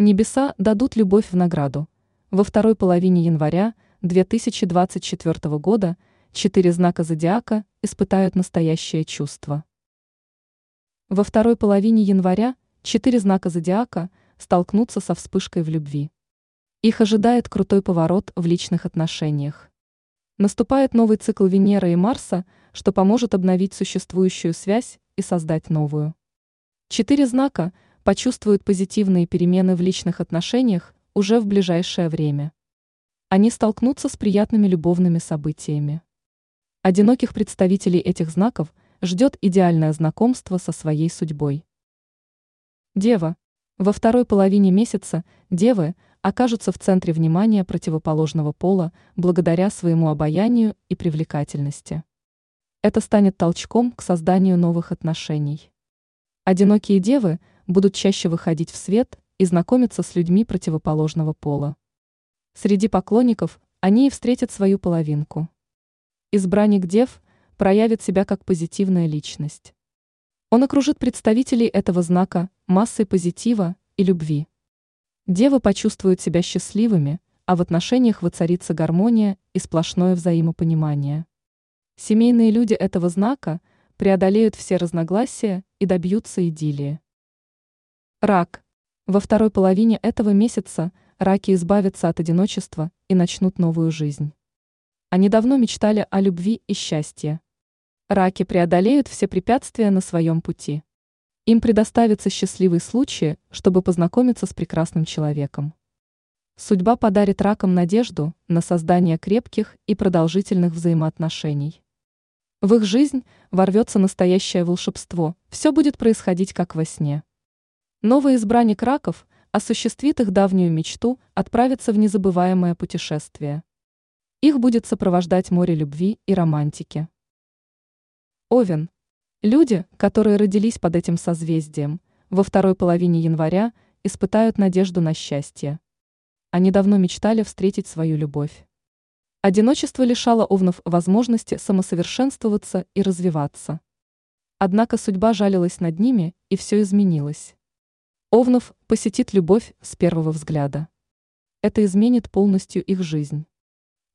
Небеса дадут любовь в награду. Во второй половине января 2024 года четыре знака зодиака испытают настоящее чувство. Во второй половине января четыре знака зодиака столкнутся со вспышкой в любви. Их ожидает крутой поворот в личных отношениях. Наступает новый цикл Венеры и Марса, что поможет обновить существующую связь и создать новую. Четыре знака – почувствуют позитивные перемены в личных отношениях уже в ближайшее время. Они столкнутся с приятными любовными событиями. Одиноких представителей этих знаков ждет идеальное знакомство со своей судьбой. Дева. Во второй половине месяца девы окажутся в центре внимания противоположного пола благодаря своему обаянию и привлекательности. Это станет толчком к созданию новых отношений. Одинокие девы – будут чаще выходить в свет и знакомиться с людьми противоположного пола. Среди поклонников они и встретят свою половинку. Избранник Дев проявит себя как позитивная личность. Он окружит представителей этого знака массой позитива и любви. Девы почувствуют себя счастливыми, а в отношениях воцарится гармония и сплошное взаимопонимание. Семейные люди этого знака преодолеют все разногласия и добьются идиллии. Рак. Во второй половине этого месяца раки избавятся от одиночества и начнут новую жизнь. Они давно мечтали о любви и счастье. Раки преодолеют все препятствия на своем пути. Им предоставится счастливый случай, чтобы познакомиться с прекрасным человеком. Судьба подарит ракам надежду на создание крепких и продолжительных взаимоотношений. В их жизнь ворвется настоящее волшебство, все будет происходить как во сне. Новый избранник раков осуществит их давнюю мечту отправиться в незабываемое путешествие. Их будет сопровождать море любви и романтики. Овен. Люди, которые родились под этим созвездием, во второй половине января испытают надежду на счастье. Они давно мечтали встретить свою любовь. Одиночество лишало овнов возможности самосовершенствоваться и развиваться. Однако судьба жалилась над ними, и все изменилось. Овнов посетит любовь с первого взгляда. Это изменит полностью их жизнь.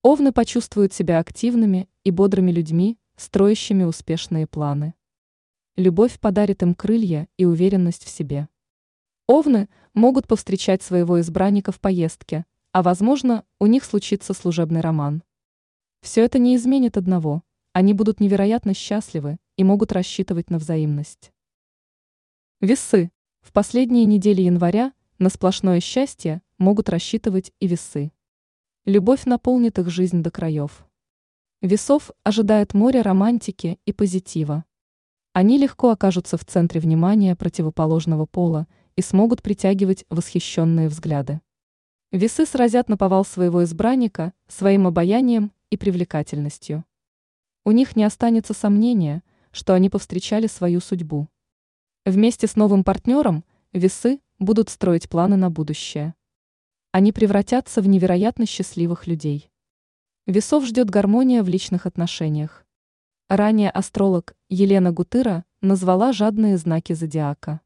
Овны почувствуют себя активными и бодрыми людьми, строящими успешные планы. Любовь подарит им крылья и уверенность в себе. Овны могут повстречать своего избранника в поездке, а возможно, у них случится служебный роман. Все это не изменит одного, они будут невероятно счастливы и могут рассчитывать на взаимность. Весы. В последние недели января на сплошное счастье могут рассчитывать и весы. Любовь наполнит их жизнь до краев. Весов ожидает море романтики и позитива. Они легко окажутся в центре внимания противоположного пола и смогут притягивать восхищенные взгляды. Весы сразят на повал своего избранника своим обаянием и привлекательностью. У них не останется сомнения, что они повстречали свою судьбу. Вместе с новым партнером весы будут строить планы на будущее. Они превратятся в невероятно счастливых людей. Весов ждет гармония в личных отношениях. Ранее астролог Елена Гутыра назвала жадные знаки зодиака.